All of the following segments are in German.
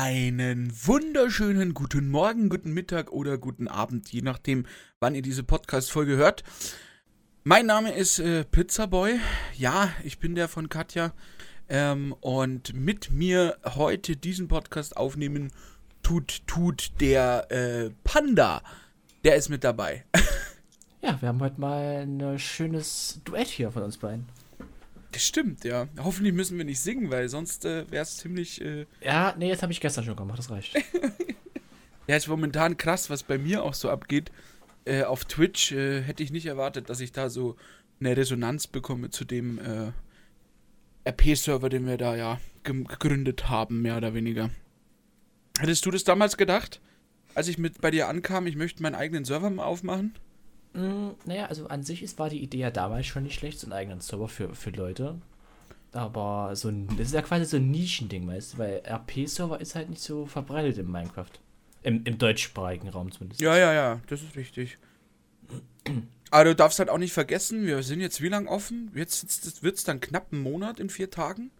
Einen wunderschönen guten Morgen, guten Mittag oder guten Abend, je nachdem, wann ihr diese Podcast-Folge hört. Mein Name ist äh, Pizzaboy. Ja, ich bin der von Katja. Ähm, und mit mir heute diesen Podcast aufnehmen tut, tut der äh, Panda. Der ist mit dabei. ja, wir haben heute mal ein schönes Duett hier von uns beiden. Das stimmt, ja. Hoffentlich müssen wir nicht singen, weil sonst äh, wäre es ziemlich. Äh ja, nee, das habe ich gestern schon gemacht, das reicht. ja, ist momentan krass, was bei mir auch so abgeht. Äh, auf Twitch äh, hätte ich nicht erwartet, dass ich da so eine Resonanz bekomme zu dem äh, RP-Server, den wir da ja gegründet haben, mehr oder weniger. Hättest du das damals gedacht, als ich mit bei dir ankam, ich möchte meinen eigenen Server mal aufmachen? Mm, naja, also an sich ist, war die Idee ja damals schon nicht schlecht, so einen eigenen Server für, für Leute. Aber so ein, das ist ja quasi so ein Nischending, weißt du, weil RP-Server ist halt nicht so verbreitet in Minecraft. Im, Im deutschsprachigen Raum zumindest. Ja, ja, ja, das ist richtig. Aber du darfst halt auch nicht vergessen, wir sind jetzt wie lange offen? Jetzt wird es dann knapp einen Monat in vier Tagen.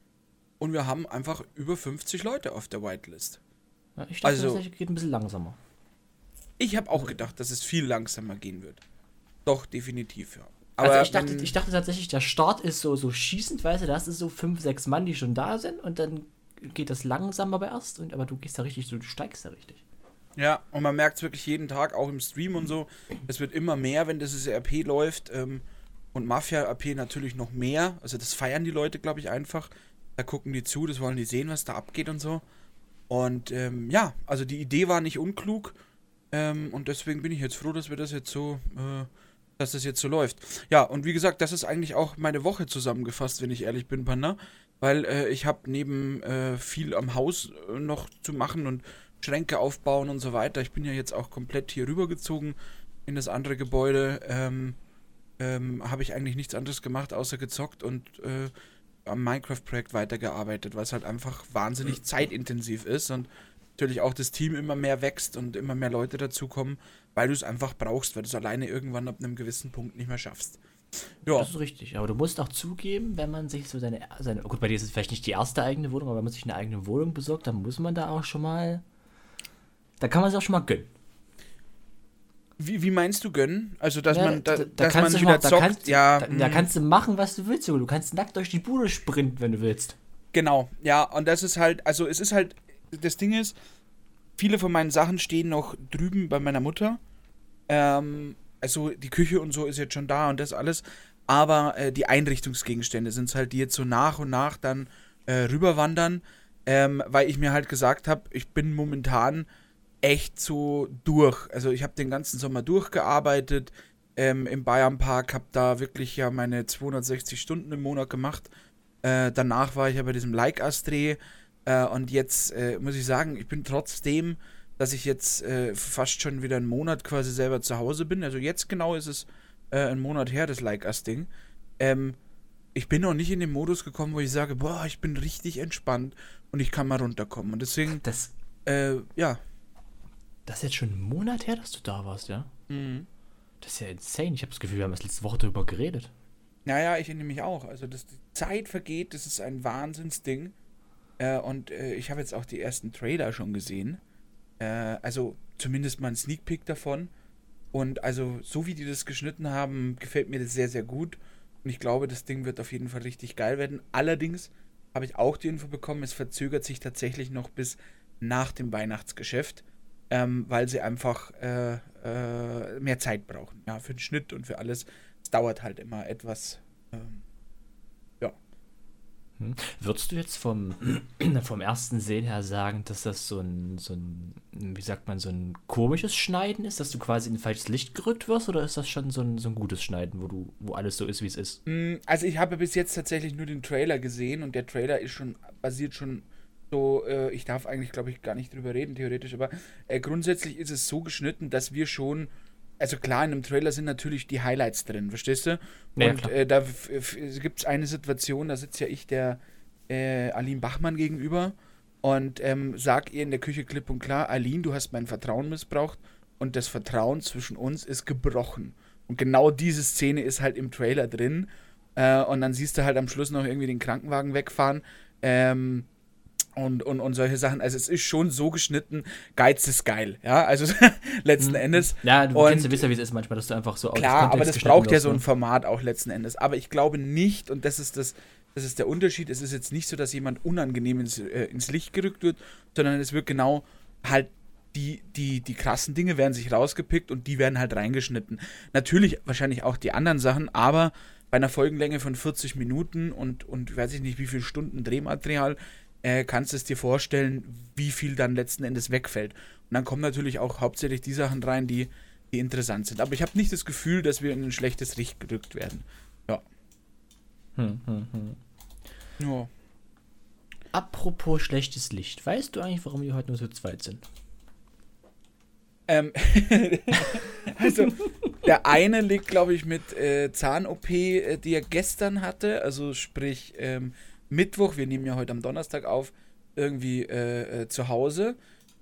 Und wir haben einfach über 50 Leute auf der Whitelist. Ja, ich dachte, also, das geht ein bisschen langsamer. Ich habe auch gedacht, dass es viel langsamer gehen wird. Doch, definitiv, ja. Also Aber also ich dachte, ich dachte tatsächlich, der Start ist so, so schießend, weißt du, da hast du so fünf, sechs Mann, die schon da sind und dann geht das langsam aber erst, und, aber du gehst da richtig, du steigst da richtig. Ja, und man merkt es wirklich jeden Tag, auch im Stream und so. Es wird immer mehr, wenn das RP läuft. Ähm, und Mafia-RP natürlich noch mehr. Also das feiern die Leute, glaube ich, einfach. Da gucken die zu, das wollen die sehen, was da abgeht und so. Und ähm, ja, also die Idee war nicht unklug. Ähm, und deswegen bin ich jetzt froh, dass wir das jetzt so äh, dass das jetzt so läuft. Ja, und wie gesagt, das ist eigentlich auch meine Woche zusammengefasst, wenn ich ehrlich bin, Panda. Weil äh, ich habe neben äh, viel am Haus äh, noch zu machen und Schränke aufbauen und so weiter. Ich bin ja jetzt auch komplett hier rübergezogen in das andere Gebäude. Ähm, ähm, habe ich eigentlich nichts anderes gemacht, außer gezockt und äh, am Minecraft-Projekt weitergearbeitet, weil es halt einfach wahnsinnig zeitintensiv ist und natürlich auch das Team immer mehr wächst und immer mehr Leute dazukommen, weil du es einfach brauchst, weil du es alleine irgendwann ab einem gewissen Punkt nicht mehr schaffst. Ja. Das ist richtig, aber du musst auch zugeben, wenn man sich so seine, seine gut, bei dir ist es vielleicht nicht die erste eigene Wohnung, aber wenn man sich eine eigene Wohnung besorgt, dann muss man da auch schon mal, da kann man es auch schon mal gönnen. Wie, wie meinst du gönnen? Also, dass ja, man, da, da, da dass man wieder mal, zockt, da kannst, ja. Da, da, hm. kannst du machen, was du willst, Du kannst nackt durch die Bude sprinten, wenn du willst. Genau, ja, und das ist halt, also es ist halt, das Ding ist, viele von meinen Sachen stehen noch drüben bei meiner Mutter. Ähm, also die Küche und so ist jetzt schon da und das alles. Aber äh, die Einrichtungsgegenstände sind es halt, die jetzt so nach und nach dann äh, rüberwandern. Ähm, weil ich mir halt gesagt habe, ich bin momentan echt so durch. Also ich habe den ganzen Sommer durchgearbeitet ähm, im Bayernpark, habe da wirklich ja meine 260 Stunden im Monat gemacht. Äh, danach war ich ja bei diesem Like-Us-Dreh äh, und jetzt äh, muss ich sagen, ich bin trotzdem, dass ich jetzt äh, fast schon wieder einen Monat quasi selber zu Hause bin. Also jetzt genau ist es äh, ein Monat her, das Like Us-Ding. Ähm, ich bin noch nicht in den Modus gekommen, wo ich sage, boah, ich bin richtig entspannt und ich kann mal runterkommen. Und deswegen, das, äh, ja. Das ist jetzt schon ein Monat her, dass du da warst, ja? Mhm. Das ist ja insane. Ich habe das Gefühl, wir haben das letzte Woche darüber geredet. Naja, ich erinnere mich auch. Also, dass die Zeit vergeht, das ist ein Wahnsinnsding. Äh, und äh, ich habe jetzt auch die ersten Trailer schon gesehen. Äh, also zumindest mal ein Sneak Peek davon. Und also, so wie die das geschnitten haben, gefällt mir das sehr, sehr gut. Und ich glaube, das Ding wird auf jeden Fall richtig geil werden. Allerdings habe ich auch die Info bekommen, es verzögert sich tatsächlich noch bis nach dem Weihnachtsgeschäft, ähm, weil sie einfach äh, äh, mehr Zeit brauchen. Ja, für den Schnitt und für alles. Es dauert halt immer etwas. Ähm, hm. Würdest du jetzt vom, vom ersten Sehen her sagen, dass das so ein, so ein, wie sagt man, so ein komisches Schneiden ist, dass du quasi in ein falsches Licht gerückt wirst, oder ist das schon so ein, so ein gutes Schneiden, wo du, wo alles so ist, wie es ist? Hm, also ich habe bis jetzt tatsächlich nur den Trailer gesehen und der Trailer ist schon, basiert schon so, äh, ich darf eigentlich, glaube ich, gar nicht drüber reden, theoretisch, aber äh, grundsätzlich ist es so geschnitten, dass wir schon also klar, in einem Trailer sind natürlich die Highlights drin, verstehst du? Und ja, äh, da gibt es eine Situation, da sitzt ja ich der äh, Aline Bachmann gegenüber und ähm, sag ihr in der Küche klipp und klar, Aline, du hast mein Vertrauen missbraucht und das Vertrauen zwischen uns ist gebrochen. Und genau diese Szene ist halt im Trailer drin. Äh, und dann siehst du halt am Schluss noch irgendwie den Krankenwagen wegfahren. Ähm, und, und, und solche Sachen. Also es ist schon so geschnitten, Geiz ist geil, ja, also letzten Mhm. Endes. Ja, du Und- kennst ja, wie es ist manchmal, dass du einfach so Klar, aber das braucht ja so ein ne? Format auch letzten Endes. Aber ich glaube nicht, und das ist das, das ist der Unterschied, es ist jetzt nicht so, dass jemand unangenehm ins, äh, ins Licht gerückt wird, sondern es wird genau halt die, die, die krassen Dinge werden sich rausgepickt und die werden halt reingeschnitten. Natürlich wahrscheinlich auch die anderen Sachen, aber bei einer Folgenlänge von 40 Minuten und, und weiß ich nicht, wie viele Stunden Drehmaterial, äh, kannst du es dir vorstellen, wie viel dann letzten Endes wegfällt. Und dann kommen natürlich auch hauptsächlich die Sachen rein, die, die interessant sind. Aber ich habe nicht das Gefühl, dass wir in ein schlechtes Licht gerückt werden. Hm, hm, hm. Ja. Apropos schlechtes Licht. Weißt du eigentlich, warum wir heute nur zu zweit sind? Ähm, also, der eine liegt, glaube ich, mit äh, Zahn-OP, äh, die er gestern hatte, also sprich ähm, Mittwoch, wir nehmen ja heute am Donnerstag auf, irgendwie äh, äh, zu Hause.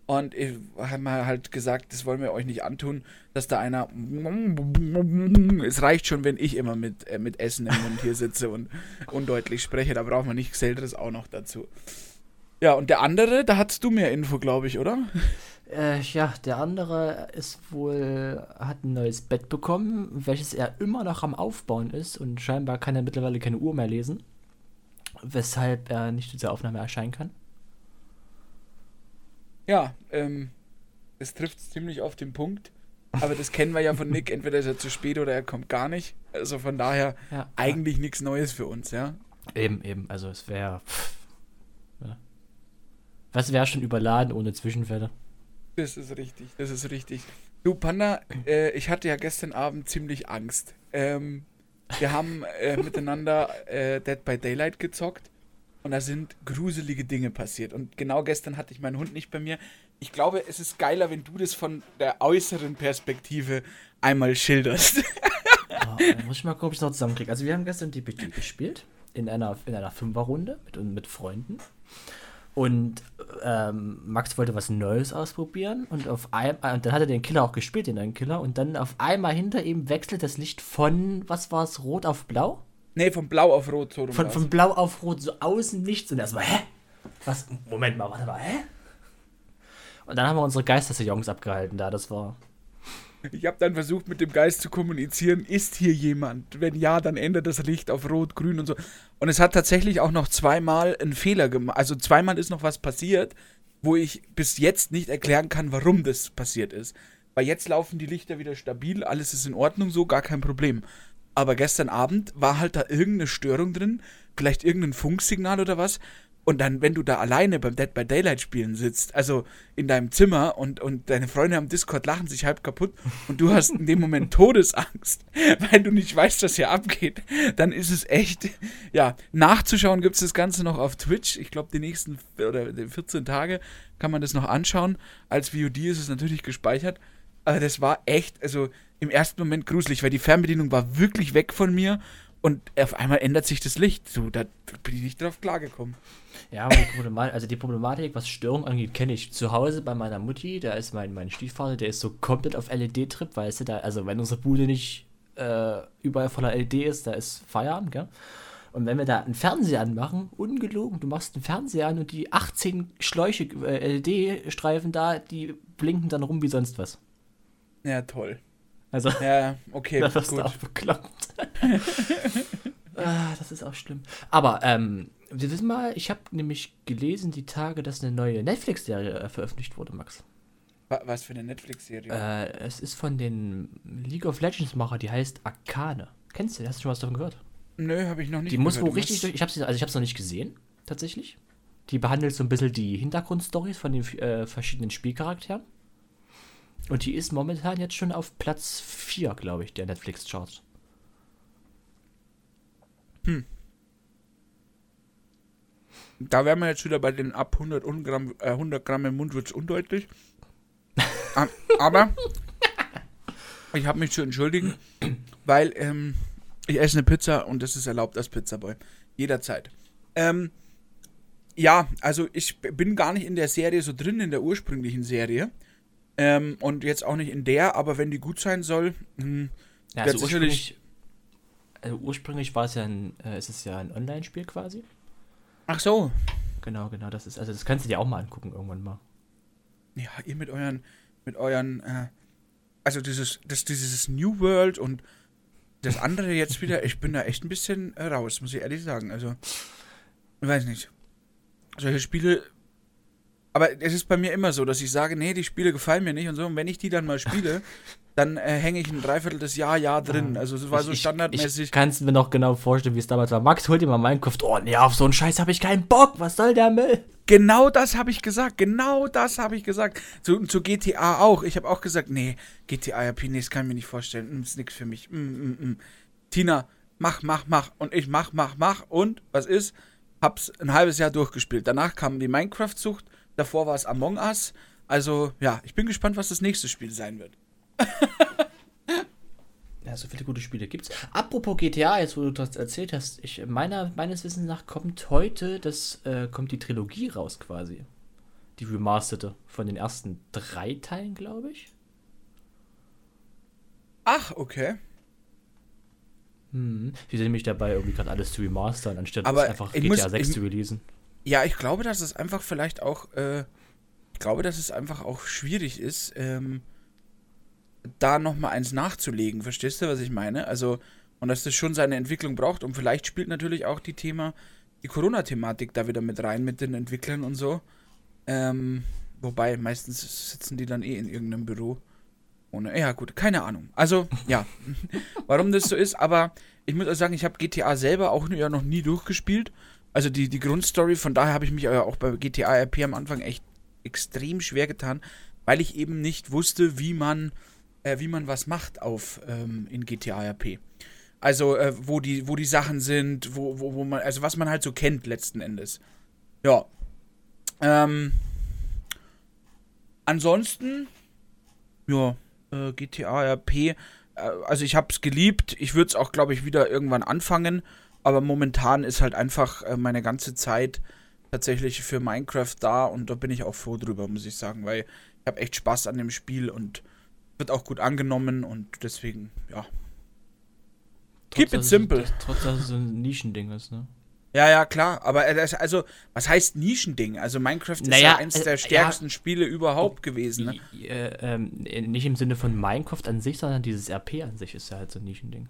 Und ich haben wir halt gesagt, das wollen wir euch nicht antun, dass da einer. Es reicht schon, wenn ich immer mit, äh, mit Essen im Mund hier sitze und undeutlich spreche. Da brauchen wir nichts Selteres auch noch dazu. Ja, und der andere, da hattest du mehr Info, glaube ich, oder? Äh, ja, der andere ist wohl, hat ein neues Bett bekommen, welches er immer noch am Aufbauen ist und scheinbar kann er mittlerweile keine Uhr mehr lesen, weshalb er nicht zu dieser Aufnahme erscheinen kann. Ja, ähm, es trifft ziemlich auf den Punkt. Aber das kennen wir ja von Nick. Entweder ist er zu spät oder er kommt gar nicht. Also von daher Ja, eigentlich nichts Neues für uns, ja. ja. Eben, eben, also es wäre. Ja. Was wäre schon überladen ohne Zwischenfälle? Das ist richtig, das ist richtig. Du, Panda, äh, ich hatte ja gestern Abend ziemlich Angst. Ähm, wir haben äh, miteinander äh, Dead by Daylight gezockt und da sind gruselige Dinge passiert. Und genau gestern hatte ich meinen Hund nicht bei mir. Ich glaube, es ist geiler, wenn du das von der äußeren Perspektive einmal schilderst. Oh, muss ich mal gucken, ob ich es noch zusammenkriege. Also wir haben gestern DPG gespielt in einer, in einer Fünferrunde mit, mit Freunden. Und ähm, Max wollte was Neues ausprobieren und auf einmal, und dann hat er den Killer auch gespielt, den neuen Killer, und dann auf einmal hinter ihm wechselt das Licht von, was war es, rot auf blau? nee, von blau auf rot. So rum Von, von blau auf rot, so außen nichts. Und erstmal, hä? Was? Moment mal, warte mal, hä? Und dann haben wir unsere Geisterseance abgehalten da, das war. Ich habe dann versucht, mit dem Geist zu kommunizieren, ist hier jemand? Wenn ja, dann ändert das Licht auf Rot, Grün und so. Und es hat tatsächlich auch noch zweimal einen Fehler gemacht. Also zweimal ist noch was passiert, wo ich bis jetzt nicht erklären kann, warum das passiert ist. Weil jetzt laufen die Lichter wieder stabil, alles ist in Ordnung so, gar kein Problem. Aber gestern Abend war halt da irgendeine Störung drin, vielleicht irgendein Funksignal oder was. Und dann, wenn du da alleine beim Dead by Daylight spielen sitzt, also in deinem Zimmer und, und deine Freunde am Discord lachen sich halb kaputt und du hast in dem Moment Todesangst, weil du nicht weißt, was hier abgeht, dann ist es echt, ja, nachzuschauen gibt es das Ganze noch auf Twitch. Ich glaube, die nächsten oder die 14 Tage kann man das noch anschauen. Als VOD ist es natürlich gespeichert. Aber das war echt, also im ersten Moment gruselig, weil die Fernbedienung war wirklich weg von mir und auf einmal ändert sich das Licht. So, da bin ich nicht drauf klargekommen. Ja, aber die Problematik, also die Problematik, was Störung angeht, kenne ich. Zu Hause bei meiner Mutti, da ist mein, mein Stiefvater, der ist so komplett auf LED-Trip, weißt du, da, also wenn unsere Bude nicht äh, überall voller LED ist, da ist Feierabend, gell? Und wenn wir da einen Fernseher anmachen, ungelogen, du machst einen Fernseher an und die 18 Schläuche, äh, LED-Streifen da, die blinken dann rum wie sonst was. Ja, toll. Also, Ja, okay, da wirst du gut. auch bekloppt. ah, das ist auch schlimm. Aber, ähm, wir wissen mal, ich habe nämlich gelesen die Tage, dass eine neue Netflix-Serie äh, veröffentlicht wurde, Max. Wa- Was für eine Netflix-Serie. Äh, es ist von den League of Legends-Macher, die heißt Arcane. Kennst du? Hast du schon was davon gehört? Nö, habe ich noch nicht Die muss wohl richtig durch. Ich habe sie, also ich habe noch nicht gesehen, tatsächlich. Die behandelt so ein bisschen die Hintergrundstories von den äh, verschiedenen Spielcharakteren. Und die ist momentan jetzt schon auf Platz 4, glaube ich, der Netflix-Charts. Da wären wir jetzt wieder bei den ab 100 Gramm, äh, 100 Gramm im Mund wird's undeutlich. Ah, Aber ich habe mich zu entschuldigen, weil ähm, ich esse eine Pizza und das ist erlaubt als Pizzaboy. Jederzeit. Ähm, ja, also ich bin gar nicht in der Serie so drin, in der ursprünglichen Serie. Ähm, und jetzt auch nicht in der, aber wenn die gut sein soll, hm, Ja, also ursprünglich, also ursprünglich war es ja ein, äh, ist es ja ein Online-Spiel quasi. ach so, genau, genau. Das ist, also das kannst du dir auch mal angucken irgendwann mal. Ja, ihr mit euren, mit euren, äh, also dieses, das, dieses New World und das andere jetzt wieder, ich bin da echt ein bisschen äh, raus, muss ich ehrlich sagen. Also, ich weiß nicht. Solche Spiele. Aber es ist bei mir immer so, dass ich sage, nee, die Spiele gefallen mir nicht und so. Und wenn ich die dann mal spiele, dann äh, hänge ich ein Dreiviertel des Jahr, Jahr drin. Also es war so Ich- standardmäßig. Ich kann es mir noch genau vorstellen, wie es damals war. Max, hol dir mal Minecraft. Oh, nee, auf so einen Scheiß habe ich keinen Bock. Was soll der Müll? Genau das habe ich gesagt. Genau das habe ich gesagt. Zu, zu GTA auch. Ich habe auch gesagt, nee, GTA RP, nee, das kann ich mir nicht vorstellen. Mm, ist nix für mich. Mm, mm, mm. Tina, mach, mach, mach. Und ich mach, mach, mach. Und was ist? Hab's ein halbes Jahr durchgespielt. Danach kam die Minecraft-Sucht. Davor war es Among Us. Also, ja, ich bin gespannt, was das nächste Spiel sein wird. Ja, so viele gute Spiele gibt's. Apropos GTA, jetzt wo du das erzählt hast, ich, meiner, meines Wissens nach kommt heute, das äh, kommt die Trilogie raus quasi. Die remasterte von den ersten drei Teilen, glaube ich. Ach, okay. Hm. Wir sind nämlich dabei, irgendwie gerade alles zu remastern, anstatt einfach GTA muss- 6 ich- zu releasen. Ja, ich glaube, dass es einfach vielleicht auch, äh, ich glaube, dass es einfach auch schwierig ist, ähm, da nochmal eins nachzulegen. Verstehst du, was ich meine? Also, und dass das schon seine Entwicklung braucht. Und vielleicht spielt natürlich auch die Thema, die Corona-Thematik da wieder mit rein, mit den Entwicklern und so. Ähm, wobei, meistens sitzen die dann eh in irgendeinem Büro. Ohne, ja, gut, keine Ahnung. Also, ja, warum das so ist, aber ich muss auch sagen, ich habe GTA selber auch ja noch nie durchgespielt. Also die, die Grundstory, von daher habe ich mich ja auch bei GTA RP am Anfang echt extrem schwer getan, weil ich eben nicht wusste, wie man, äh, wie man was macht auf ähm, in GTA RP. Also, äh, wo die, wo die Sachen sind, wo, wo, wo man, also was man halt so kennt letzten Endes. Ja. Ähm, ansonsten, ja, äh, GTA RP, äh, also ich habe es geliebt. Ich würde es auch, glaube ich, wieder irgendwann anfangen. Aber momentan ist halt einfach äh, meine ganze Zeit tatsächlich für Minecraft da und da bin ich auch froh drüber, muss ich sagen, weil ich habe echt Spaß an dem Spiel und wird auch gut angenommen und deswegen, ja. Keep it simple. das- Trotz, dass es so ein Nischending ist, ne? Ja, ja, klar. Aber äh, das, also, was heißt Nischending? Also Minecraft ist Naja, ja eins äh, der ja. stärksten Spiele überhaupt gewesen. Ne? Äh, ähm, nicht im Sinne von Minecraft an sich, sondern dieses RP an sich ist ja halt so ein Nischending.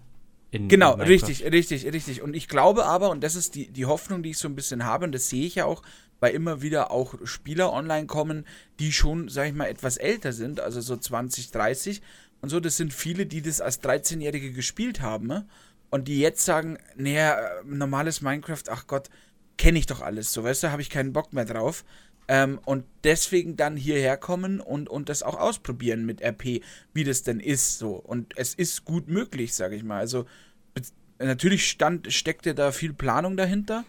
In- Genau, in richtig, richtig, richtig. Und ich glaube aber, und das ist die, die Hoffnung, die ich so ein bisschen habe, und das sehe ich ja auch, weil immer wieder auch Spieler online kommen, die schon, sag ich mal, etwas älter sind, also so 20, 30 und so. Das sind viele, die das als 13-Jährige gespielt haben ne? und die jetzt sagen, naja, äh, normales Minecraft, ach Gott, kenne ich doch alles, so, weißt du, habe ich keinen Bock mehr drauf. Ähm, und deswegen dann hierher kommen und, und das auch ausprobieren mit RP, wie das denn ist, so. Und es ist gut möglich, sage ich mal. Also, natürlich stand, steckte da viel Planung dahinter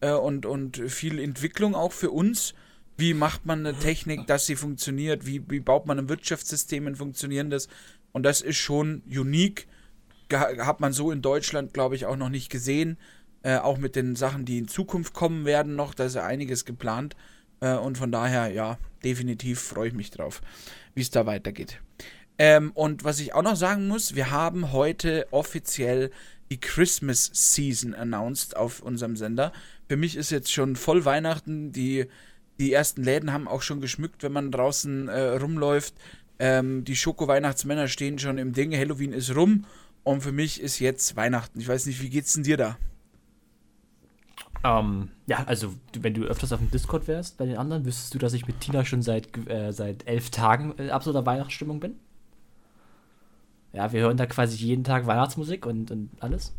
äh, und, und viel Entwicklung auch für uns. Wie macht man eine Technik, dass sie funktioniert? Wie, wie baut man ein Wirtschaftssystem, ein funktionierendes? Und das ist schon unique. Hat man so in Deutschland, glaube ich, auch noch nicht gesehen. Äh, auch mit den Sachen, die in Zukunft kommen werden noch. Da ist ja einiges geplant. Äh, und von daher, ja, definitiv freue ich mich drauf, wie es da weitergeht. Ähm, und was ich auch noch sagen muss, wir haben heute offiziell die Christmas Season announced auf unserem Sender. Für mich ist jetzt schon voll Weihnachten. Die, die ersten Läden haben auch schon geschmückt, wenn man draußen äh, rumläuft. Ähm, die Schoko-Weihnachtsmänner stehen schon im Ding. Halloween ist rum. Und für mich ist jetzt Weihnachten. Ich weiß nicht, wie geht's denn dir da? Ähm, ja, also wenn du öfters auf dem Discord wärst bei den anderen, wüsstest du, dass ich mit Tina schon seit, äh, seit elf Tagen in absoluter Weihnachtsstimmung bin. Ja, wir hören da quasi jeden Tag Weihnachtsmusik und, und alles.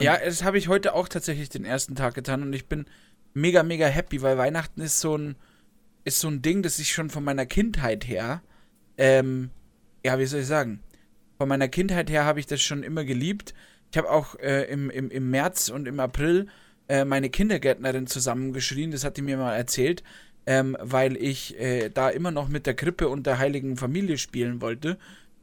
Ja, das habe ich heute auch tatsächlich den ersten Tag getan und ich bin mega, mega happy, weil Weihnachten ist so ein, ist so ein Ding, das ich schon von meiner Kindheit her, ähm, ja, wie soll ich sagen, von meiner Kindheit her habe ich das schon immer geliebt. Ich habe auch äh, im, im, im März und im April äh, meine Kindergärtnerin zusammengeschrien, das hat die mir mal erzählt, ähm, weil ich äh, da immer noch mit der Krippe und der heiligen Familie spielen wollte.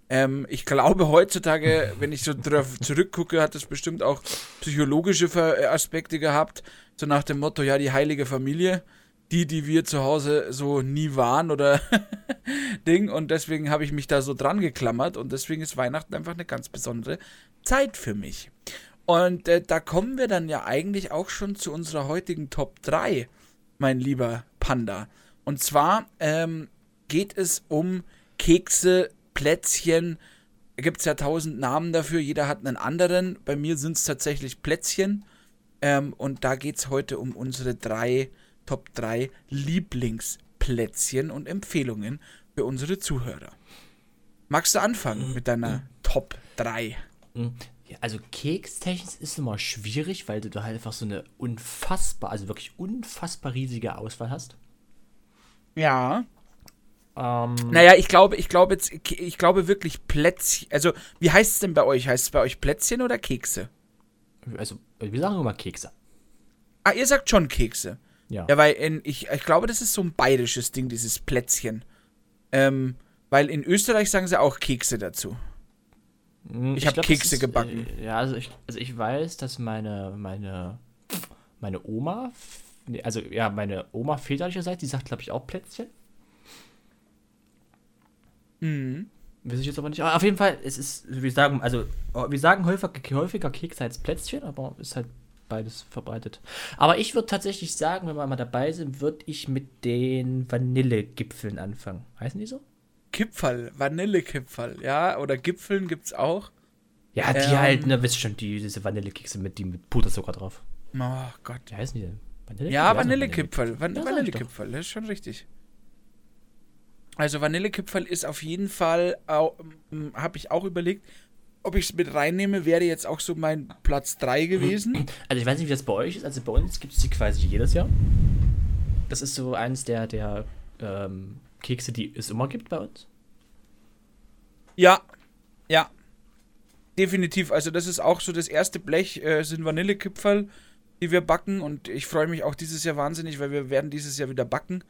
Ähm, ich glaube heutzutage, wenn ich so drauf zurückgucke, hat das bestimmt auch psychologische äh, Aspekte gehabt. So nach dem Motto, ja, die heilige Familie, die, die wir zu Hause so nie waren oder Ding. Und deswegen habe ich mich da so dran geklammert und deswegen ist Weihnachten einfach eine ganz besondere Zeit für mich. Und äh, da kommen wir dann ja eigentlich auch schon zu unserer heutigen Top 3, mein lieber Panda. Und zwar ähm, geht es um Kekse, Plätzchen. Gibt es ja tausend Namen dafür, jeder hat einen anderen. Bei mir sind es tatsächlich Plätzchen. Ähm, und da geht es heute um unsere drei Top 3 Lieblingsplätzchen und Empfehlungen für unsere Zuhörer. Magst du anfangen mit deiner Top 3? Ja, also Kekstechnisch ist immer schwierig, weil du da halt einfach so eine unfassbar, also wirklich unfassbar riesige Auswahl hast. Ja. Ähm, Naja, ich glaube, ich glaube jetzt, ich glaube wirklich Plätzchen. Also, wie heißt es denn bei euch? Heißt es bei euch Plätzchen oder Kekse? also wir sagen immer Kekse. Ah, ihr sagt schon Kekse. Ja. Ja, weil in, ich, ich glaube, das ist so ein bayerisches Ding, dieses Plätzchen. Ähm, weil in Österreich sagen sie auch Kekse dazu. Mm, ich hab glaub, Kekse ist, gebacken. äh, Ja, also ich, also ich weiß, dass meine, meine, meine Oma, also ja, meine Oma väterlicherseits, die sagt, glaube ich, auch Plätzchen. Mhm. Weiß ich jetzt aber nicht. Aber auf jeden Fall, es ist, wir sagen, also, wir sagen häufiger, häufiger Kekse als Plätzchen, aber ist halt beides verbreitet. Aber ich würde tatsächlich sagen, wenn wir mal dabei sind, würde ich mit den Vanillegipfeln anfangen. Heißen die so? Kipferl, Vanillekipferl, ja, oder Gipfeln gibt's auch. Ja, die Ähm. halt, ne, wisst schon, die, diese Vanillekekse mit, die mit Puderzucker drauf. Oh Gott. Wie heißen die denn? Vanillekipferl? Ja, Vanillekipferl, Van Ja, Vanillekipferl, das ist schon richtig. Also Vanillekipferl ist auf jeden Fall, habe ich auch überlegt, ob ich es mit reinnehme, wäre jetzt auch so mein Platz 3 gewesen. Also ich weiß nicht, wie das bei euch ist. Also bei uns gibt es die quasi jedes Jahr. Das ist so eines der, der ähm, Kekse, die es immer gibt bei uns. Ja, ja. Definitiv. Also das ist auch so das erste Blech, äh, sind Vanillekipferl, die wir backen. Und ich freue mich auch dieses Jahr wahnsinnig, weil wir werden dieses Jahr wieder backen.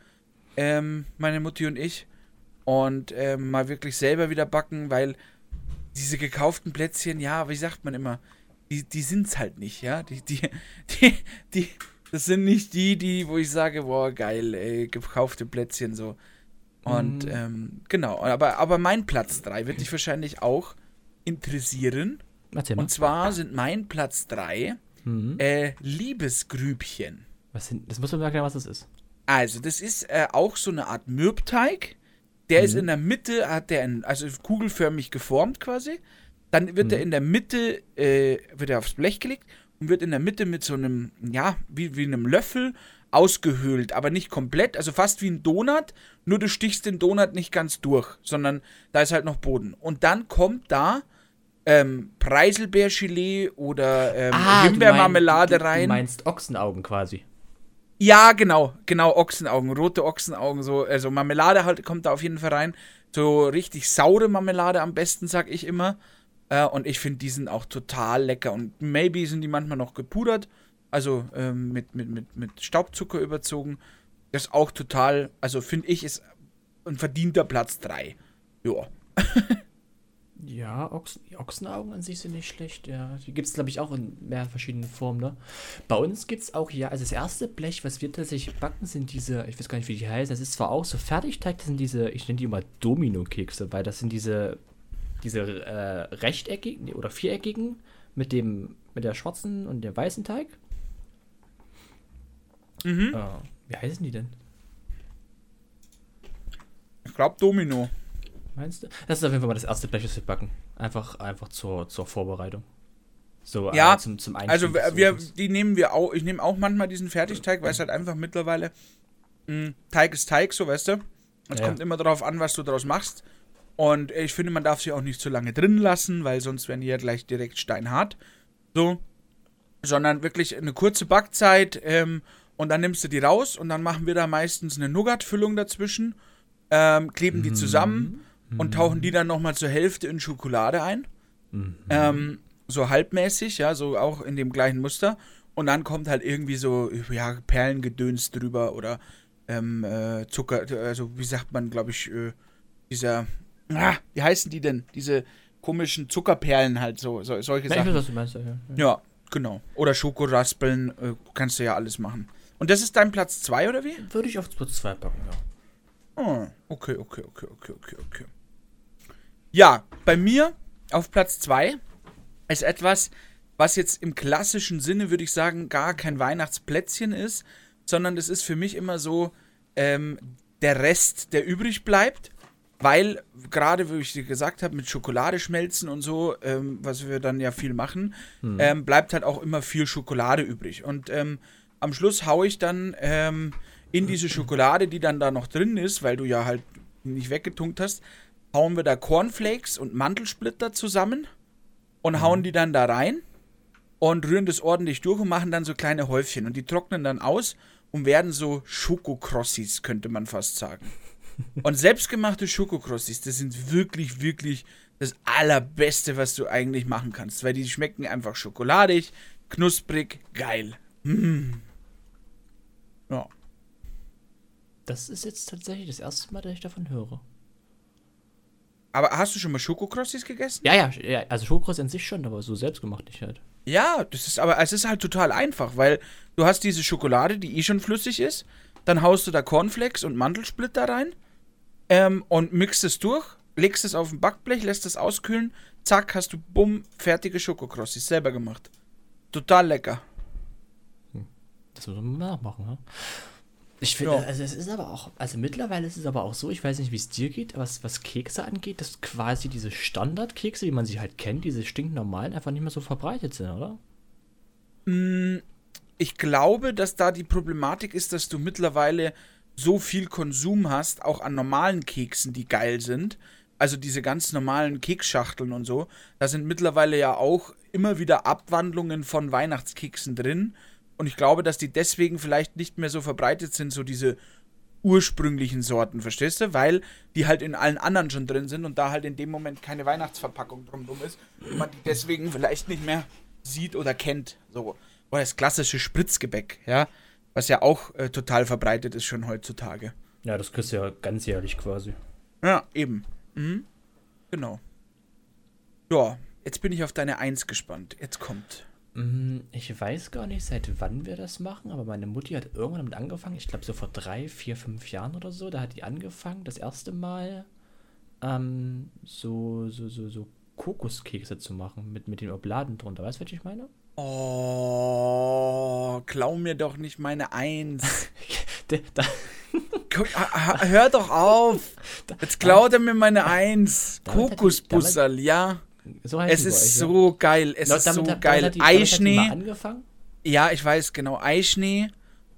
Ähm, meine Mutti und ich. Und ähm, mal wirklich selber wieder backen, weil diese gekauften Plätzchen, ja, wie sagt man immer, die, die sind's halt nicht, ja. Die, die, die, die, das sind nicht die, die, wo ich sage, boah, geil, ey, gekaufte Plätzchen so. Und Mm. ähm, genau, aber, aber mein Platz 3 wird dich wahrscheinlich auch interessieren. Mal. Und zwar sind mein Platz 3 Mhm. äh, Liebesgrübchen. Was sind, das muss man mir erklären, was das ist. Also, das ist äh, auch so eine Art Mürbteig. Der ist Mhm. in der Mitte, hat der ein, also kugelförmig geformt quasi. Dann wird er Mhm. in der Mitte, äh, wird er aufs Blech gelegt und wird in der Mitte mit so einem, ja, wie, wie einem Löffel ausgehöhlt, aber nicht komplett, also fast wie ein Donut, nur du stichst den Donut nicht ganz durch, sondern da ist halt noch Boden. Und dann kommt da ähm, Preiselbeergelee oder ähm, Ah, Himbeermarmelade rein. Du meinst Ochsenaugen quasi. Ja, genau, genau, Ochsenaugen, rote Ochsenaugen, so, also Marmelade halt kommt da auf jeden Fall rein. So richtig saure Marmelade am besten, sag ich immer. Äh, und ich finde, die sind auch total lecker. Und maybe sind die manchmal noch gepudert, also ähm, mit, mit, mit, mit Staubzucker überzogen. Das ist auch total, also finde ich, ist ein verdienter Platz 3. Ja. Ja, Ochsen, die Ochsenaugen an sich sind nicht schlecht. Ja, die gibt es, glaube ich, auch in mehr verschiedenen Formen. Ne? Bei uns gibt es auch, ja, also das erste Blech, was wir tatsächlich backen, sind diese, ich weiß gar nicht, wie die heißen. Das ist zwar auch so Fertigteig, das sind diese, ich nenne die immer Domino-Kekse, weil das sind diese, diese äh, rechteckigen oder viereckigen mit dem, mit der schwarzen und dem weißen Teig. Mhm. Äh, wie heißen die denn? Ich glaube Domino. Meinst du? Das ist auf jeden Fall mal das erste wir backen. Einfach, einfach zur, zur Vorbereitung. So, Ja, äh, zum, zum Einstieg Also wir, Ofens. die nehmen wir auch, ich nehme auch manchmal diesen Fertigteig, weil es halt einfach mittlerweile mh, Teig ist Teig, so weißt du. Es Ja. kommt immer darauf an, was du daraus machst. Und ich finde, man darf sie auch nicht zu lange drin lassen, weil sonst werden die ja gleich direkt steinhart. So. Sondern wirklich eine kurze Backzeit ähm, und dann nimmst du die raus und dann machen wir da meistens eine Nougat-Füllung dazwischen, ähm, kleben die zusammen und tauchen die dann nochmal zur Hälfte in Schokolade ein. Mhm. Ähm, so halbmäßig, ja, so auch in dem gleichen Muster. Und dann kommt halt irgendwie so, ja, Perlengedöns drüber oder ähm, äh, Zucker, also wie sagt man, glaube ich, äh, dieser, ah, wie heißen die denn? Diese komischen Zuckerperlen halt, so, so solche Ja, ich weiß, Sachen. was du meinst. Ja, ja. Ja, genau. Oder Schokoraspeln, äh, kannst du ja alles machen. Und das ist dein Platz 2 oder wie? Würde ich auf Platz 2 packen, ja. Oh, okay, okay, okay, okay, okay, okay. Ja, bei mir auf Platz 2 ist etwas, was jetzt im klassischen Sinne, würde ich sagen, gar kein Weihnachtsplätzchen ist, sondern es ist für mich immer so ähm, der Rest, der übrig bleibt. Weil, gerade wie ich dir gesagt habe, mit Schokolade schmelzen und so, ähm, was wir dann ja viel machen, hm. ähm, bleibt halt auch immer viel Schokolade übrig. Und ähm, am Schluss haue ich dann ähm, in diese Schokolade, die dann da noch drin ist, weil du ja halt nicht weggetunkt hast, hauen wir da Cornflakes und Mantelsplitter zusammen und mhm. hauen die dann da rein und rühren das ordentlich durch und machen dann so kleine Häufchen. Und die trocknen dann aus und werden so Schokokrossis, könnte man fast sagen. Und selbstgemachte Schokokrossis, das sind wirklich, wirklich das Allerbeste, was du eigentlich machen kannst. Weil die schmecken einfach schokoladig, knusprig, geil. Mmh. Ja. Das ist jetzt tatsächlich das erste Mal, dass ich davon höre. Aber hast du schon mal Schokokrossis gegessen? Ja, ja, ja also Schokokrossis an sich schon, aber so selbst gemacht nicht halt. Ja, das ist aber es ist halt total einfach, weil du hast diese Schokolade, die eh schon flüssig ist, dann haust du da Cornflakes und Mandelsplitter rein ähm, und mixt es durch, legst es auf ein Backblech, lässt es auskühlen, zack, hast du bumm, fertige Schokokrossis selber gemacht. Total lecker. Hm. Das muss man nachmachen, ja? Ich finde, ja. also es ist aber auch, also mittlerweile ist es aber auch so, ich weiß nicht, wie es dir geht, was, was Kekse angeht, dass quasi diese Standardkekse, wie man sie halt kennt, diese stinknormalen, einfach nicht mehr so verbreitet sind, oder? Mm, ich glaube, dass da die Problematik ist, dass du mittlerweile so viel Konsum hast, auch an normalen Keksen, die geil sind. Also diese ganz normalen Keksschachteln und so. Da sind mittlerweile ja auch immer wieder Abwandlungen von Weihnachtskeksen drin und ich glaube, dass die deswegen vielleicht nicht mehr so verbreitet sind, so diese ursprünglichen Sorten, verstehst du? Weil die halt in allen anderen schon drin sind und da halt in dem Moment keine Weihnachtsverpackung drumherum ist und man die deswegen vielleicht nicht mehr sieht oder kennt. So. Oder das klassische Spritzgebäck, ja. Was ja auch äh, total verbreitet ist schon heutzutage. Ja, das kriegst du ja ganzjährlich quasi. Ja, eben. Mhm. Genau. Ja, jetzt bin ich auf deine Eins gespannt. Jetzt kommt. Mm, ich weiß gar nicht, seit wann wir das machen, aber meine Mutti hat irgendwann damit angefangen. Ich glaube, so vor drei, vier, fünf Jahren oder so. Da hat die angefangen, das erste Mal ähm, so, so, so, so Kokoskekse zu machen mit, mit den Obladen drunter. Weißt du, was ich meine? Oh, klau mir doch nicht meine Eins. Hör doch auf. Jetzt klaut er mir meine Eins. Kokosbusserl, ja. So es ist euch, so ja. geil. Es ist so hat, geil. Die, Eischnee. angefangen? Ja, ich weiß, genau. Eischnee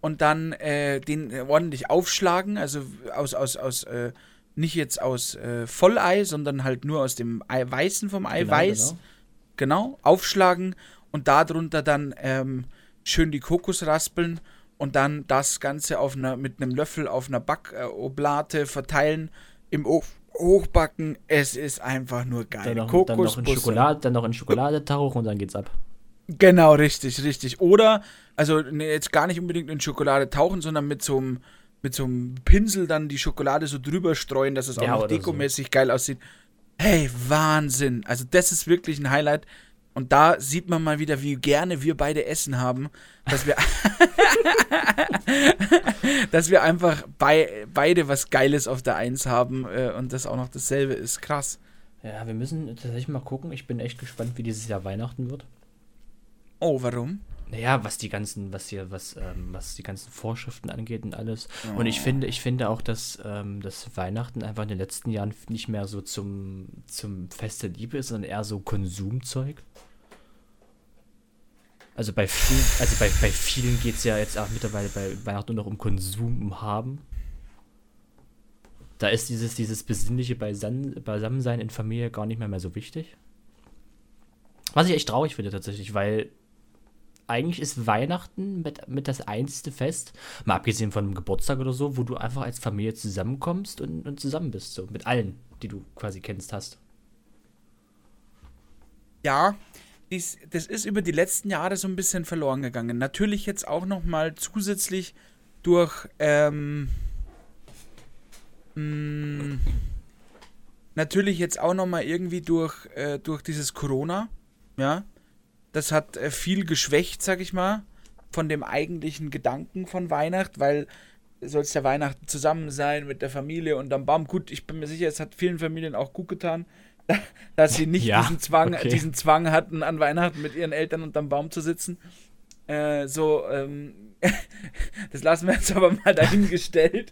und dann äh, den ordentlich aufschlagen. Also aus, aus, aus, äh, nicht jetzt aus äh, Vollei, sondern halt nur aus dem Ei, Weißen vom Eiweiß. Genau, genau. genau, aufschlagen und darunter dann ähm, schön die Kokos raspeln und dann das Ganze auf einer, mit einem Löffel auf einer Backoblate verteilen im Ofen hochbacken. Es ist einfach nur geil. Dann noch, dann noch in Schokolade, dann noch in Schokolade tauchen und dann geht's ab. Genau, richtig, richtig. Oder, also nee, jetzt gar nicht unbedingt in Schokolade tauchen, sondern mit so einem mit so einem Pinsel dann die Schokolade so drüber streuen, dass es auch ja, noch dekomäßig so. geil aussieht. Hey, Wahnsinn. Also das ist wirklich ein Highlight. Und da sieht man mal wieder, wie gerne wir beide Essen haben, dass wir, dass wir einfach bei, beide was Geiles auf der Eins haben äh, und das auch noch dasselbe ist. Krass. Ja, wir müssen tatsächlich mal gucken. Ich bin echt gespannt, wie dieses Jahr Weihnachten wird. Oh, warum? Naja, was die ganzen, was hier, was, ähm, was die ganzen Vorschriften angeht und alles. Oh. Und ich finde, ich finde auch, dass ähm, das Weihnachten einfach in den letzten Jahren nicht mehr so zum, zum Fest der Liebe ist, sondern eher so Konsumzeug. Also bei vielen, also bei, bei vielen geht es ja jetzt auch mittlerweile bei Weihnachten nur noch um Konsum, um Haben. Da ist dieses, dieses besinnliche Beisammensein in Familie gar nicht mehr, mehr so wichtig. Was ich echt traurig finde tatsächlich, weil eigentlich ist Weihnachten mit, mit das einzige Fest, mal abgesehen von einem Geburtstag oder so, wo du einfach als Familie zusammenkommst und, und zusammen bist, so mit allen, die du quasi kennst hast. Ja, dies, das ist über die letzten Jahre so ein bisschen verloren gegangen. Natürlich jetzt auch noch mal zusätzlich durch ähm, mh, mm, natürlich jetzt auch noch mal irgendwie durch äh, durch dieses Corona, ja. Das hat äh, viel geschwächt, sag ich mal, von dem eigentlichen Gedanken von Weihnacht, weil soll es ja Weihnachten zusammen sein mit der Familie und dann bam. Gut, ich bin mir sicher, es hat vielen Familien auch gut getan, dass sie nicht Ja, diesen, Zwang, okay. diesen Zwang hatten, an Weihnachten mit ihren Eltern unterm Baum zu sitzen. Äh, so, ähm, das lassen wir jetzt aber mal dahingestellt.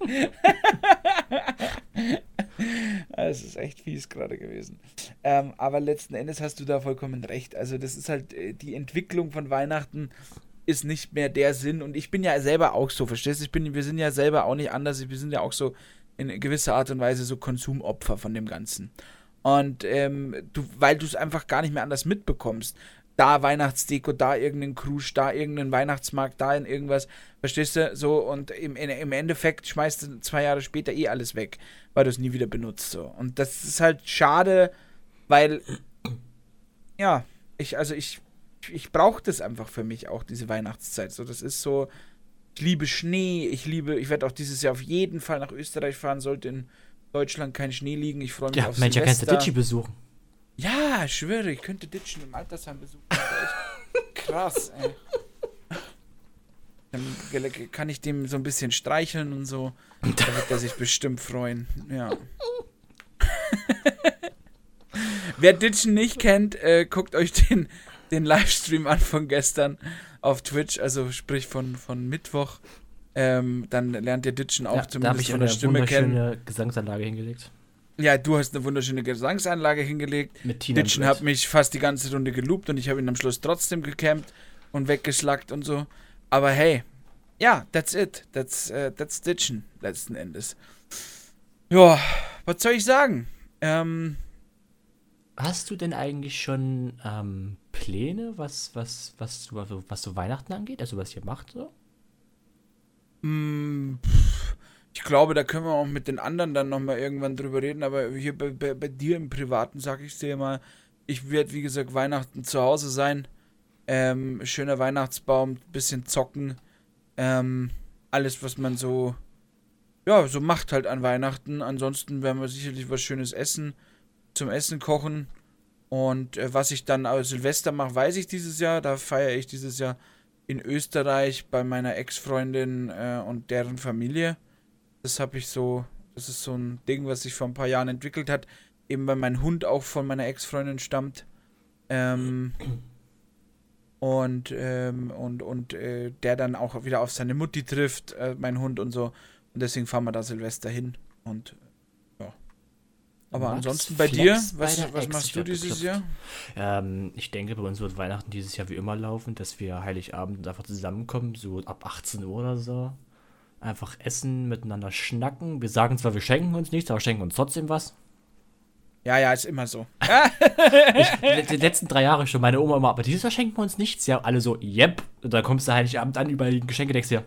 Es ist echt fies gerade gewesen. Ähm, aber letzten Endes hast du da vollkommen recht. Also, das ist halt äh, die Entwicklung von Weihnachten ist nicht mehr der Sinn. Und ich bin ja selber auch so, verstehst du? Ich bin, wir sind ja selber auch nicht anders. Wir sind ja auch so in gewisser Art und Weise so Konsumopfer von dem Ganzen. Und ähm, du, weil du es einfach gar nicht mehr anders mitbekommst. Da Weihnachtsdeko, da irgendein Krusch, da irgendein Weihnachtsmarkt, da in irgendwas, verstehst du? So, und im, im Endeffekt schmeißt du zwei Jahre später eh alles weg, weil du es nie wieder benutzt. So. Und das ist halt schade, weil, ja, ich, also ich, ich brauche das einfach für mich auch, diese Weihnachtszeit. So, das ist so, ich liebe Schnee, ich liebe, ich werde auch dieses Jahr auf jeden Fall nach Österreich fahren, sollte in Deutschland kein Schnee liegen. Ich freue mich Ja, auf Mensch, ja kannst du Silvester. Ditchi besuchen. Ja, ich schwöre, ich könnte Ditchen im Altersheim besuchen. Krass, ey. Dann kann ich dem so ein bisschen streicheln und so. Da wird er sich bestimmt freuen. Ja. Wer Ditchen nicht kennt, äh, guckt euch den, den Livestream an von gestern auf Twitch, also sprich von, von Mittwoch. Ähm, dann lernt ihr Ditchen auch Ja, da zumindest ich von eine der Stimme kennen. wunderschöne Gesangsanlage hingelegt. Ja, du hast eine wunderschöne Gesangsanlage hingelegt. Mit Tina. Ditchen hat mich fast die ganze Runde geloopt und ich habe ihn am Schluss trotzdem gecampt und weggeschlackt und so. Aber hey, ja, that's it. That's, äh, that's Ditchen, letzten Endes. Ja, was soll ich sagen? Ähm, Hast du denn eigentlich schon ähm, Pläne, was, was, was, du, also was so Weihnachten angeht? Also was ihr macht so? mh, pff, ich glaube, da können wir auch mit den anderen dann nochmal irgendwann drüber reden, aber hier bei, bei, bei dir im Privaten sag ich dir mal, ich werde, wie gesagt, Weihnachten zu Hause sein. Ähm, schöner Weihnachtsbaum, bisschen zocken. Ähm, alles, was man so, ja, so macht halt an Weihnachten. Ansonsten werden wir sicherlich was Schönes essen, zum Essen kochen. Und äh, was ich dann als Silvester mache, weiß ich dieses Jahr. Da feiere ich dieses Jahr in Österreich bei meiner Ex-Freundin äh, und deren Familie. Das habe ich so, das ist so ein Ding, was sich vor ein paar Jahren entwickelt hat. Eben weil mein Hund auch von meiner Ex-Freundin stammt. Ähm, und, ähm, und, und äh, der dann auch wieder auf seine Mutti trifft, äh, mein Hund und so. Und deswegen fahren wir da Silvester hin. Und ja. Aber Max ansonsten bei Flex dir, bei was, machst du dieses geklopft. Jahr? Ähm, ich denke, bei uns wird Weihnachten dieses Jahr wie immer laufen, dass wir Heiligabend einfach zusammenkommen, so ab 18 Uhr oder so. Einfach essen, miteinander schnacken. Wir sagen zwar, wir schenken uns nichts, aber schenken uns trotzdem was. Ja, ja, ist immer so. Die, die letzten drei Jahre schon, meine Oma immer, aber dieses Jahr schenken wir uns nichts. Ja, alle so, yep. Und dann kommst du Heiligabend an, überall liegen Geschenke, denkst dir,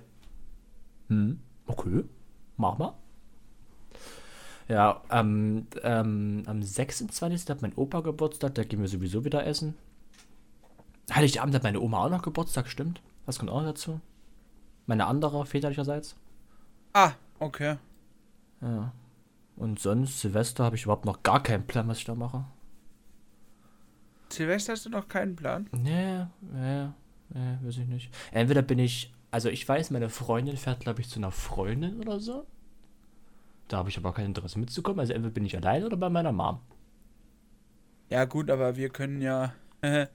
hm, okay, mach mal. Ja, ähm, ähm, am 26. hat mein Opa Geburtstag, da gehen wir sowieso wieder essen. Heiligabend hat meine Oma auch noch Geburtstag, stimmt. Was kommt auch dazu? Meine andere, väterlicherseits. Ah, okay. Ja. Und sonst, Silvester, habe ich überhaupt noch gar keinen Plan, was ich da mache. Silvester hast du noch keinen Plan? Nee, nee, nee, weiß ich nicht. Entweder bin ich, also ich weiß, meine Freundin fährt, glaube ich, zu einer Freundin oder so. Da habe ich aber kein Interesse mitzukommen. Also entweder bin ich allein oder bei meiner Mom. Ja, gut, aber wir können ja, wie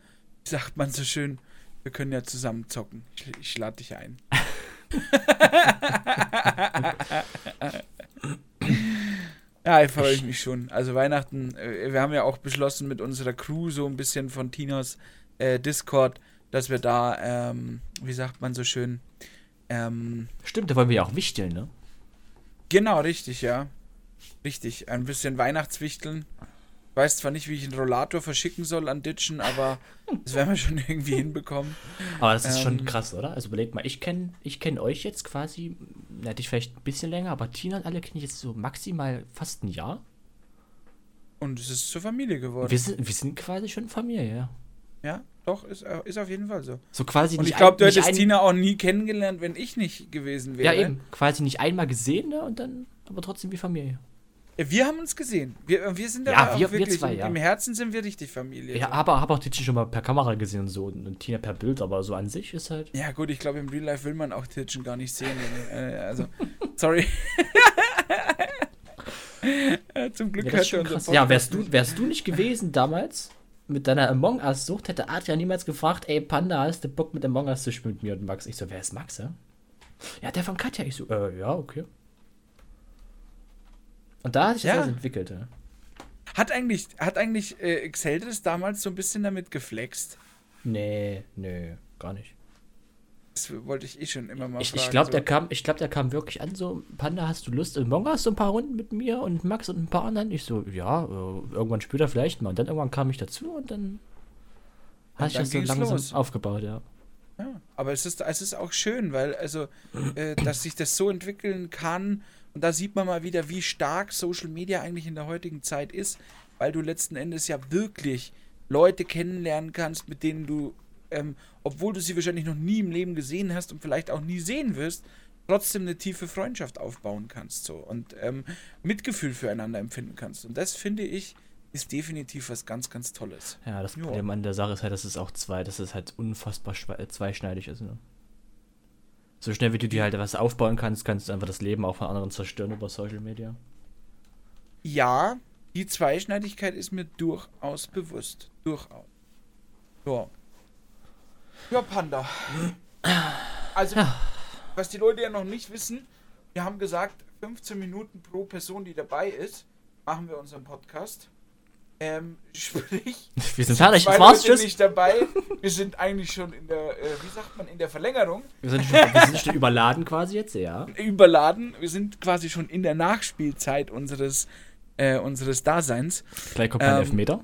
sagt man so schön, wir können ja zusammen zocken. Ich, ich lade dich ein. Ja, ich freue mich schon. Also Weihnachten, äh, wir haben ja auch beschlossen mit unserer Crew so ein bisschen von Tinos äh, Discord, dass wir da, ähm, wie sagt man so schön, ähm, Stimmt, da wollen wir ja auch wichteln, ne? Genau, richtig, ja. Richtig, ein bisschen Weihnachtswichteln. Ich weiß zwar nicht, wie ich einen Rollator verschicken soll an Ditchen, aber das werden wir schon irgendwie hinbekommen. Aber das ist schon Ähm. krass, oder? Also überlegt mal, ich kenne ich kenn euch jetzt quasi, na, dich vielleicht ein bisschen länger, aber Tina und alle kenne ich jetzt so maximal fast ein Jahr. Und es ist zur Familie geworden. Wir sind, wir sind quasi schon Familie, ja. ja, doch, ist, äh, ist auf jeden Fall so. So quasi Und ich glaube, du hättest Tina auch nie kennengelernt, wenn ich nicht gewesen wäre. Ja, eben. Quasi nicht einmal gesehen, ne? Und dann aber trotzdem wie Familie. Ja, Wir haben uns gesehen. Wir, wir sind Ja, wir- wir wirklich, zwei, im, ja. im Herzen sind wir richtig Familie. Ja, aber habe auch Titchen schon mal per Kamera gesehen und so und, Tina per Bild, aber so an sich ist halt. Ja, gut, ich glaube, im Real Life will man auch Titchen gar nicht sehen. äh, also, sorry. Äh, Zum Glück Ja, hört schon er Ja, wärst du, wärst du nicht gewesen damals mit deiner Among Us-Sucht, hätte Adrian niemals gefragt, ey Panda, hast du Bock mit Among Us zu spielen mit mir und Max? Ich so, wer ist Max, ja? Ja, der von Katja. Ich so, äh, ja, okay. Und da hat sich das Ja. alles entwickelt, ja. Hat eigentlich, hat eigentlich äh, Xeldris damals so ein bisschen damit geflext? Nee, nee, gar nicht. Das wollte ich eh schon immer mal Ich, fragen. ich glaube, so. der kam, ich glaube, der kam wirklich an, so, Panda, hast du Lust, Among Us so ein paar Runden mit mir und Max und ein paar anderen? Ich so, ja, äh, irgendwann später vielleicht mal. Und dann irgendwann kam ich dazu und dann hat sich dann das so langsam los. aufgebaut, ja. Ja, aber es ist, es ist auch schön, weil, also, äh, dass sich das so entwickeln kann. Und da sieht man mal wieder, wie stark Social Media eigentlich in der heutigen Zeit ist, weil du letzten Endes ja wirklich Leute kennenlernen kannst, mit denen du, ähm, obwohl du sie wahrscheinlich noch nie im Leben gesehen hast und vielleicht auch nie sehen wirst, trotzdem eine tiefe Freundschaft aufbauen kannst so und ähm, Mitgefühl füreinander empfinden kannst. Und das finde ich ist definitiv was ganz, ganz Tolles. Ja, das. Problem an der Sache ist halt, dass es auch zwei, dass es halt unfassbar zweischneidig ist. Ne? So schnell wie du dir halt was aufbauen kannst, kannst du einfach das Leben auch von anderen zerstören über Social Media. Ja, die Zweischneidigkeit ist mir durchaus bewusst. Durchaus. Ja. Ja, Panda. Also, was die Leute ja noch nicht wissen, wir haben gesagt, 15 Minuten pro Person, die dabei ist, machen wir unseren Podcast. Ähm, sprich, Wir sind fertig, das war's, tschüss. nicht dabei. Wir sind eigentlich schon in der, äh, wie sagt man, in der Verlängerung. Wir sind, schon, wir sind schon überladen quasi jetzt, ja. Überladen. Wir sind quasi schon in der Nachspielzeit unseres, äh, unseres Daseins. Gleich kommt Ähm, Elfmeter.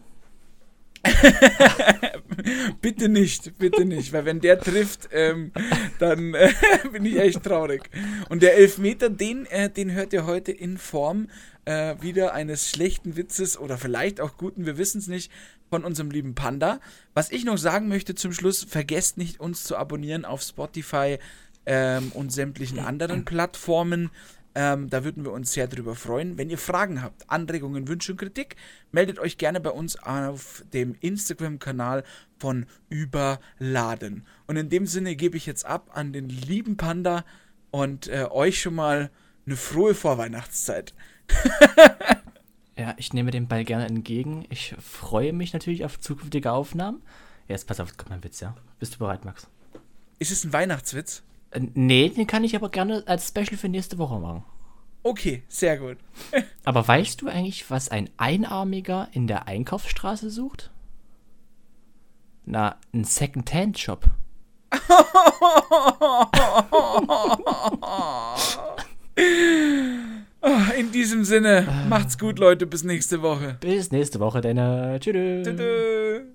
Bitte nicht, bitte nicht, weil wenn der trifft, ähm, dann äh, bin ich echt traurig. Und der Elfmeter, den, äh, den hört ihr heute in Form äh, wieder eines schlechten Witzes oder vielleicht auch guten, wir wissen es nicht, von unserem lieben Panda. Was ich noch sagen möchte zum Schluss, vergesst nicht, uns zu abonnieren auf Spotify ähm, und sämtlichen anderen Plattformen. Ähm, da würden wir uns sehr drüber freuen. Wenn ihr Fragen habt, Anregungen, Wünsche und Kritik, meldet euch gerne bei uns auf dem Instagram-Kanal von Überladen. Und in dem Sinne gebe ich jetzt ab an den lieben Panda und äh, euch schon mal eine frohe Vorweihnachtszeit. Ja, ich nehme den Ball gerne entgegen. Ich freue mich natürlich auf zukünftige Aufnahmen. Jetzt pass auf, kommt mein Witz, ja. Bist du bereit, Max? Ist es ein Weihnachtswitz? Äh, nee, den kann ich aber gerne als Special für nächste Woche machen. Okay, sehr gut. Aber weißt du eigentlich, was ein Einarmiger in der Einkaufsstraße sucht? Na, ein Second-Hand-Shop. In diesem Sinne, macht's gut, Leute. Bis nächste Woche. Bis nächste Woche, deine. Tschüss. Tschüss.